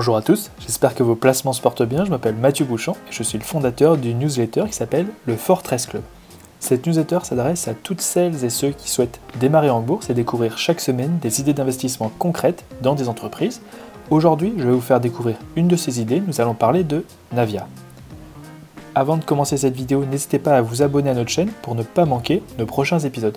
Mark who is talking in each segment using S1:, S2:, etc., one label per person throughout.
S1: Bonjour à tous, j'espère que vos placements se portent bien. Je m'appelle Mathieu Bouchon et je suis le fondateur d'une newsletter qui s'appelle le Fortress Club. Cette newsletter s'adresse à toutes celles et ceux qui souhaitent démarrer en bourse et découvrir chaque semaine des idées d'investissement concrètes dans des entreprises. Aujourd'hui, je vais vous faire découvrir une de ces idées. Nous allons parler de Navia. Avant de commencer cette vidéo, n'hésitez pas à vous abonner à notre chaîne pour ne pas manquer nos prochains épisodes.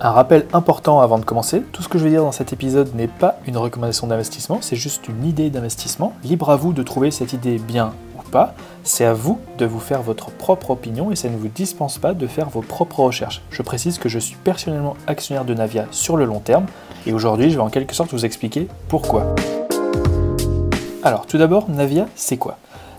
S1: Un rappel important avant de commencer, tout ce que je vais dire dans cet épisode n'est pas une recommandation d'investissement, c'est juste une idée d'investissement. Libre à vous de trouver cette idée bien ou pas, c'est à vous de vous faire votre propre opinion et ça ne vous dispense pas de faire vos propres recherches. Je précise que je suis personnellement actionnaire de Navia sur le long terme et aujourd'hui je vais en quelque sorte vous expliquer pourquoi. Alors tout d'abord, Navia c'est quoi?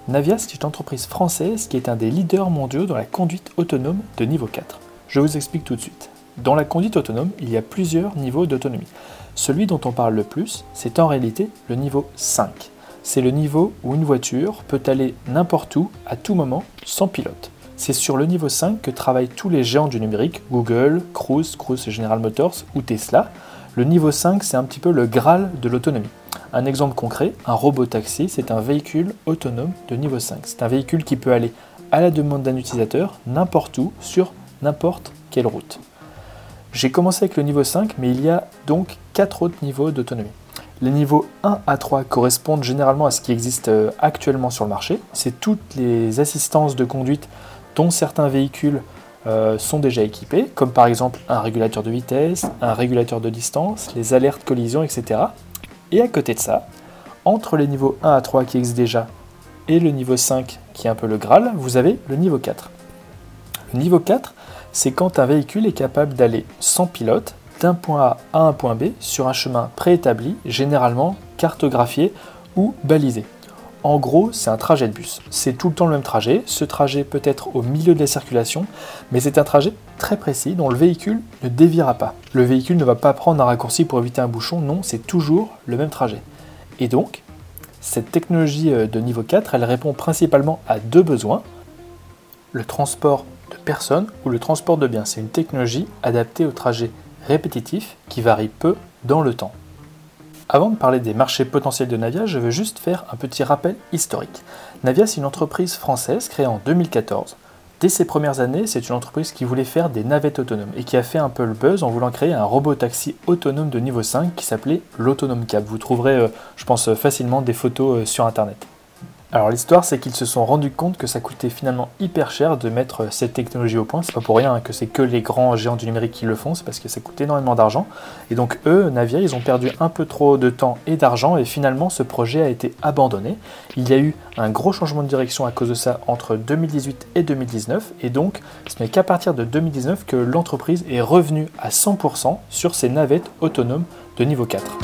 S1: Navia c'est une entreprise française qui est un des leaders mondiaux dans la conduite autonome de niveau 4. Je vous explique tout de suite. Dans la conduite autonome, il y a plusieurs niveaux d'autonomie. Celui dont on parle le plus, c'est en réalité le niveau 5. C'est le niveau où une voiture peut aller n'importe où, à tout moment, sans pilote. C'est sur le niveau 5 que travaillent tous les géants du numérique, Google, Cruise, Cruise et General Motors ou Tesla. Le niveau 5, c'est un petit peu le Graal de l'autonomie. Un exemple concret, un robot taxi, c'est un véhicule autonome de niveau 5. C'est un véhicule qui peut aller à la demande d'un utilisateur, n'importe où, sur n'importe quelle route. J'ai commencé avec le niveau 5, mais il y a donc 4 autres niveaux d'autonomie. Les niveaux 1 à 3 correspondent généralement à ce qui existe euh, actuellement sur le marché. C'est toutes les assistances de conduite dont certains véhicules euh, sont déjà équipés, comme par exemple un régulateur de vitesse, un régulateur de distance, les alertes collision, etc. Et à côté de ça, entre les niveaux 1 à 3 qui existent déjà et le niveau 5 qui est un peu le Graal, vous avez le niveau 4. Le niveau 4, c'est quand un véhicule est capable d'aller sans pilote d'un point A à un point B sur un chemin préétabli, généralement cartographié ou balisé. En gros, c'est un trajet de bus. C'est tout le temps le même trajet. Ce trajet peut être au milieu de la circulation, mais c'est un trajet très précis dont le véhicule ne déviera pas. Le véhicule ne va pas prendre un raccourci pour éviter un bouchon, non, c'est toujours le même trajet. Et donc, cette technologie euh, de niveau 4, elle répond principalement à deux besoins. Le transport de personnes ou le transport de biens. C'est une technologie adaptée au trajet répétitif qui varie peu dans le temps. Avant de parler des marchés potentiels de Navia, je veux juste faire un petit rappel historique. Navia, c'est une entreprise française créée en 2014. Dès ses premières années, c'est une entreprise qui voulait faire des navettes autonomes et qui a fait un peu le buzz en voulant créer un robot taxi autonome de niveau 5 qui s'appelait l'Autonome Cab. Vous trouverez, euh, je pense, facilement des photos euh, sur Internet. Alors l'histoire c'est qu'ils se sont rendus compte que ça coûtait finalement hyper cher de mettre cette technologie au point. C'est pas pour rien hein, que c'est que les grands géants du numérique qui le font, c'est parce que ça coûte énormément d'argent. Et donc eux, Navia, ils ont perdu un peu trop de temps et d'argent et finalement ce projet a été abandonné. Il y a eu un gros changement de direction à cause de ça entre 2018 et 2019 et donc ce n'est qu'à partir de 2019 que l'entreprise est revenue à 100% sur ses navettes autonomes de niveau 4.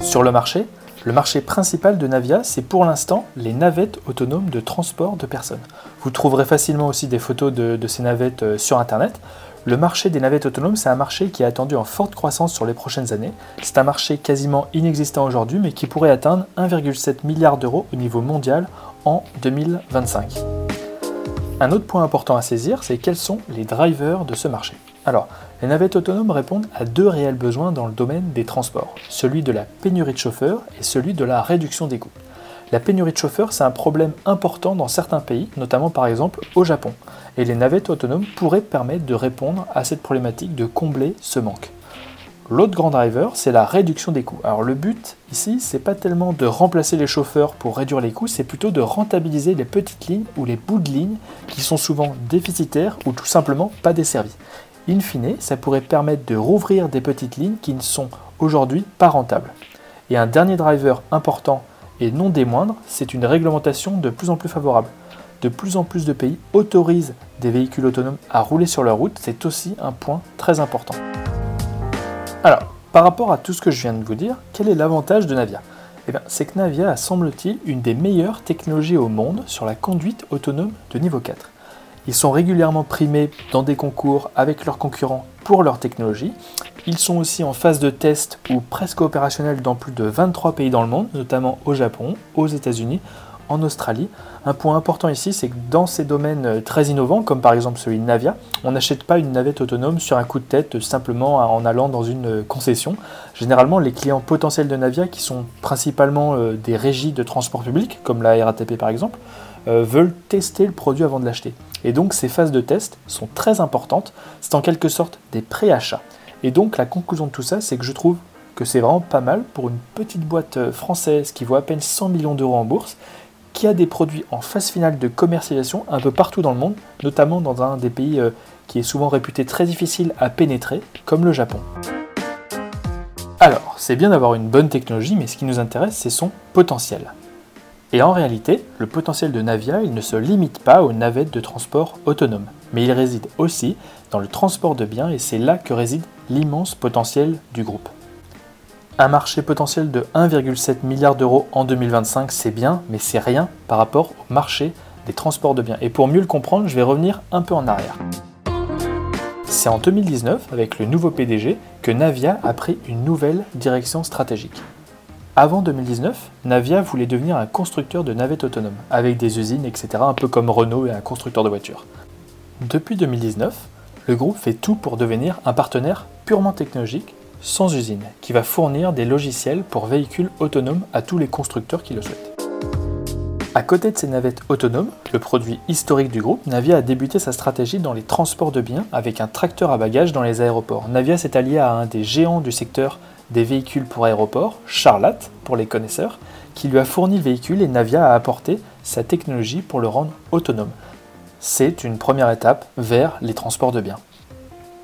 S1: Sur le marché, le marché principal de Navia, c'est pour l'instant les navettes autonomes de transport de personnes. Vous trouverez facilement aussi des photos de, ces navettes euh, sur Internet. Le marché des navettes autonomes, c'est un marché qui est attendu en forte croissance sur les prochaines années. C'est un marché quasiment inexistant aujourd'hui, mais qui pourrait atteindre 1,7 milliard d'euros au niveau mondial en 2025. Un autre point important à saisir, c'est quels sont les drivers de ce marché. Les navettes autonomes répondent à deux réels besoins dans le domaine des transports, celui de la pénurie de chauffeurs et celui de la réduction des coûts. La pénurie de chauffeurs, c'est un problème important dans certains pays, notamment par exemple au Japon, et les navettes autonomes pourraient permettre de répondre à cette problématique, de combler ce manque. L'autre grand driver, c'est la réduction des coûts. Alors le but ici, c'est pas tellement de remplacer les chauffeurs pour réduire les coûts, c'est plutôt de rentabiliser les petites lignes ou les bouts de lignes qui sont souvent déficitaires ou tout simplement pas desservis. In fine, ça pourrait permettre de rouvrir des petites lignes qui ne sont aujourd'hui pas rentables. Et un dernier driver important et non des moindres, c'est une réglementation de plus en plus favorable. De plus en plus de pays autorisent des véhicules autonomes à rouler sur leur route, c'est aussi un point très important. Alors, par rapport à tout ce que je viens de vous dire, quel est l'avantage de Navia? Eh C'est que Navia a, semble-t-il, une des meilleures technologies au monde sur la conduite autonome de niveau 4. Ils sont régulièrement primés dans des concours avec leurs concurrents pour leur technologie. Ils sont aussi en phase de test ou presque opérationnels dans plus de 23 pays dans le monde, notamment au Japon, aux États-Unis, en Australie. Un point important ici, c'est que dans ces domaines euh, très innovants, comme par exemple celui de Navia, on n'achète pas une navette autonome sur un coup de tête simplement en allant dans une euh, concession. Généralement, les clients potentiels de Navia, qui sont principalement des régies de transport public, comme la RATP par exemple, veulent tester le produit avant de l'acheter. Et donc ces phases de test sont très importantes. C'est en quelque sorte des préachats. Et donc la conclusion de tout ça, c'est que je trouve que c'est vraiment pas mal pour une petite boîte euh, française qui vaut à peine 100 millions d'euros en bourse, qui a des produits en phase finale de commercialisation un peu partout dans le monde, notamment dans un des pays euh, qui est souvent réputé très difficile à pénétrer, comme le Japon. Alors, c'est bien d'avoir une bonne technologie, mais ce qui nous intéresse, c'est son potentiel. Et en réalité, le potentiel de Navia, il ne se limite pas aux navettes de transport autonomes, mais il réside aussi dans le transport de biens, et c'est là que réside l'immense potentiel du groupe. Un marché potentiel de 1,7 milliard d'euros en 2025, c'est bien, mais c'est rien par rapport au marché des transports de biens. Et pour mieux le comprendre, je vais revenir un peu en arrière. C'est en 2019, avec le nouveau PDG, que Navia a pris une nouvelle direction stratégique. Avant 2019, Navia voulait devenir un constructeur de navettes autonomes, avec des usines, etc., un peu comme Renault et un constructeur de voitures. Depuis 2019, le groupe fait tout pour devenir un partenaire purement technologique sans usine, qui va fournir des logiciels pour véhicules autonomes à tous les constructeurs qui le souhaitent. À côté de ces navettes autonomes, le produit historique du groupe, Navia a débuté sa stratégie dans les transports de biens avec un tracteur à bagages dans les aéroports. Navia s'est allié à un des géants du secteur des véhicules pour aéroports, Charlat pour les connaisseurs, qui lui a fourni le véhicule et Navia a apporté sa technologie pour le rendre autonome. C'est une première étape vers les transports de biens.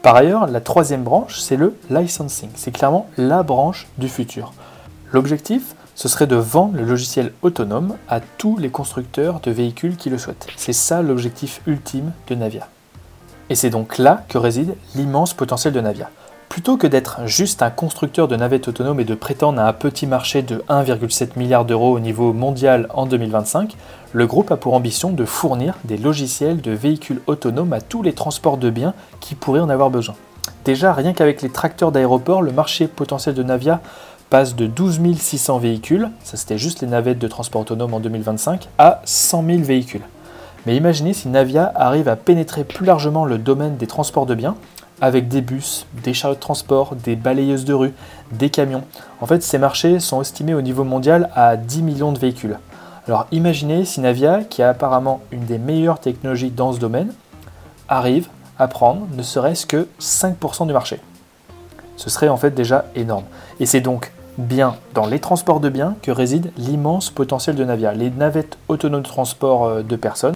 S1: Par ailleurs, la troisième branche, c'est le licensing. C'est clairement la branche du futur. L'objectif, ce serait de vendre le logiciel autonome à tous les constructeurs de véhicules qui le souhaitent. C'est ça l'objectif ultime de Navia. Et c'est donc là que réside l'immense potentiel de Navia. Plutôt que d'être juste un constructeur de navettes autonomes et de prétendre à un petit marché de 1,7 milliard d'euros au niveau mondial en 2025, le groupe a pour ambition de fournir des logiciels de véhicules autonomes à tous les transports de biens qui pourraient en avoir besoin. Déjà, rien qu'avec les tracteurs d'aéroport, le marché potentiel de Navia passe de 12 600 véhicules, ça c'était juste les navettes de transport autonome en 2025, à 100 000 véhicules. Mais imaginez si Navia arrive à pénétrer plus largement le domaine des transports de biens, avec des bus, des chariots de transport, des balayeuses de rue, des camions. En fait, ces marchés sont estimés au niveau mondial à 10 millions de véhicules. Alors imaginez si Navia, qui a apparemment une des meilleures technologies dans ce domaine, arrive à prendre ne serait-ce que 5% du marché. Ce serait en fait déjà énorme. Et c'est donc bien dans les transports de biens que réside l'immense potentiel de Navia. Les navettes autonomes de transport euh, de personnes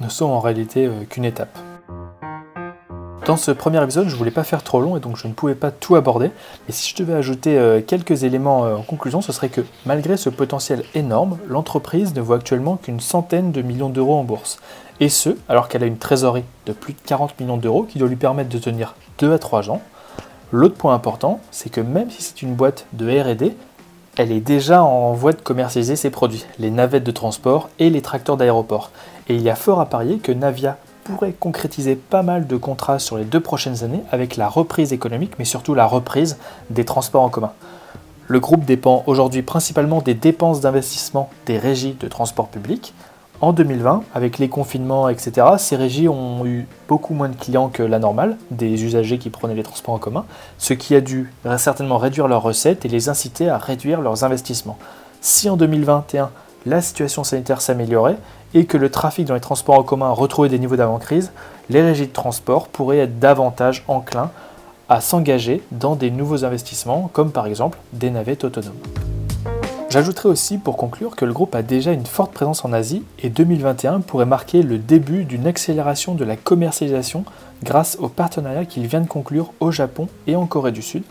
S1: ne sont en réalité euh, qu'une étape. Dans ce premier épisode, je voulais pas faire trop long et donc je ne pouvais pas tout aborder. Mais si je devais ajouter euh, quelques éléments euh, en conclusion, ce serait que malgré ce potentiel énorme, l'entreprise ne vaut actuellement qu'une centaine de millions d'euros en bourse. Et ce, alors qu'elle a une trésorerie de plus de 40 millions d'euros qui doit lui permettre de tenir 2 à 3 ans. L'autre point important, c'est que même si c'est une boîte de RD, elle est déjà en voie de commercialiser ses produits, les navettes de transport et les tracteurs d'aéroport. Et il y a fort à parier que Navia pourrait concrétiser pas mal de contrats sur les deux prochaines années avec la reprise économique, mais surtout la reprise des transports en commun. Le groupe dépend aujourd'hui principalement des dépenses d'investissement des régies de transport public. En 2020, avec les confinements, etc., ces régies ont eu beaucoup moins de clients que la normale, des usagers qui prenaient les transports en commun, ce qui a dû certainement réduire leurs recettes et les inciter à réduire leurs investissements. Si en 2021, la situation sanitaire s'améliorait et que le trafic dans les transports en commun retrouvait des niveaux d'avant-crise, les régies de transport pourraient être davantage enclins à s'engager dans des nouveaux investissements, comme par exemple des navettes autonomes. J'ajouterai aussi pour conclure que le groupe a déjà une forte présence en Asie et 2021 pourrait marquer le début d'une accélération de la commercialisation grâce au partenariat qu'il vient de conclure au Japon et en Corée du Sud,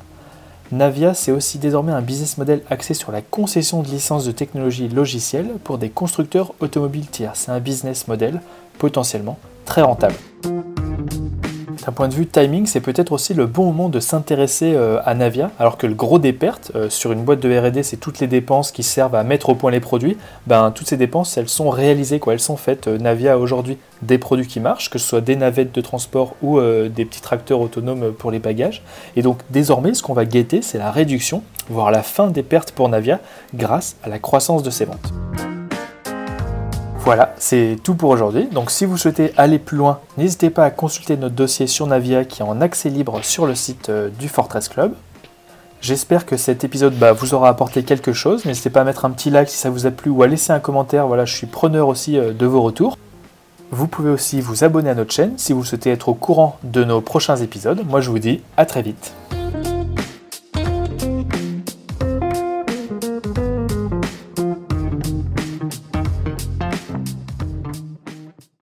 S1: Navia, c'est aussi désormais un business model axé sur la concession de licences de technologie logicielle pour des constructeurs automobiles tiers. C'est un business model potentiellement très rentable. D'un point de vue timing, c'est peut-être aussi le bon moment de s'intéresser euh, à Navia, alors que le gros des pertes euh, sur une boîte de R&D, c'est toutes les dépenses qui servent à mettre au point les produits. Ben, toutes ces dépenses, elles sont réalisées, quoi. Elles sont faites. Euh, Navia a aujourd'hui des produits qui marchent, que ce soit des navettes de transport ou des petits tracteurs autonomes pour les bagages. Et donc désormais, ce qu'on va guetter, c'est la réduction, voire la fin des pertes pour Navia, grâce à la croissance de ses ventes. Voilà, c'est tout pour aujourd'hui. Donc si vous souhaitez aller plus loin, n'hésitez pas à consulter notre dossier sur Navia qui est en accès libre sur le site euh, du Fortress Club. J'espère que cet épisode bah, vous aura apporté quelque chose. N'hésitez pas à mettre un petit like si ça vous a plu ou à laisser un commentaire. Voilà, je suis preneur aussi euh, de vos retours. Vous pouvez aussi vous abonner à notre chaîne si vous souhaitez être au courant de nos prochains épisodes. Moi je vous dis à très vite.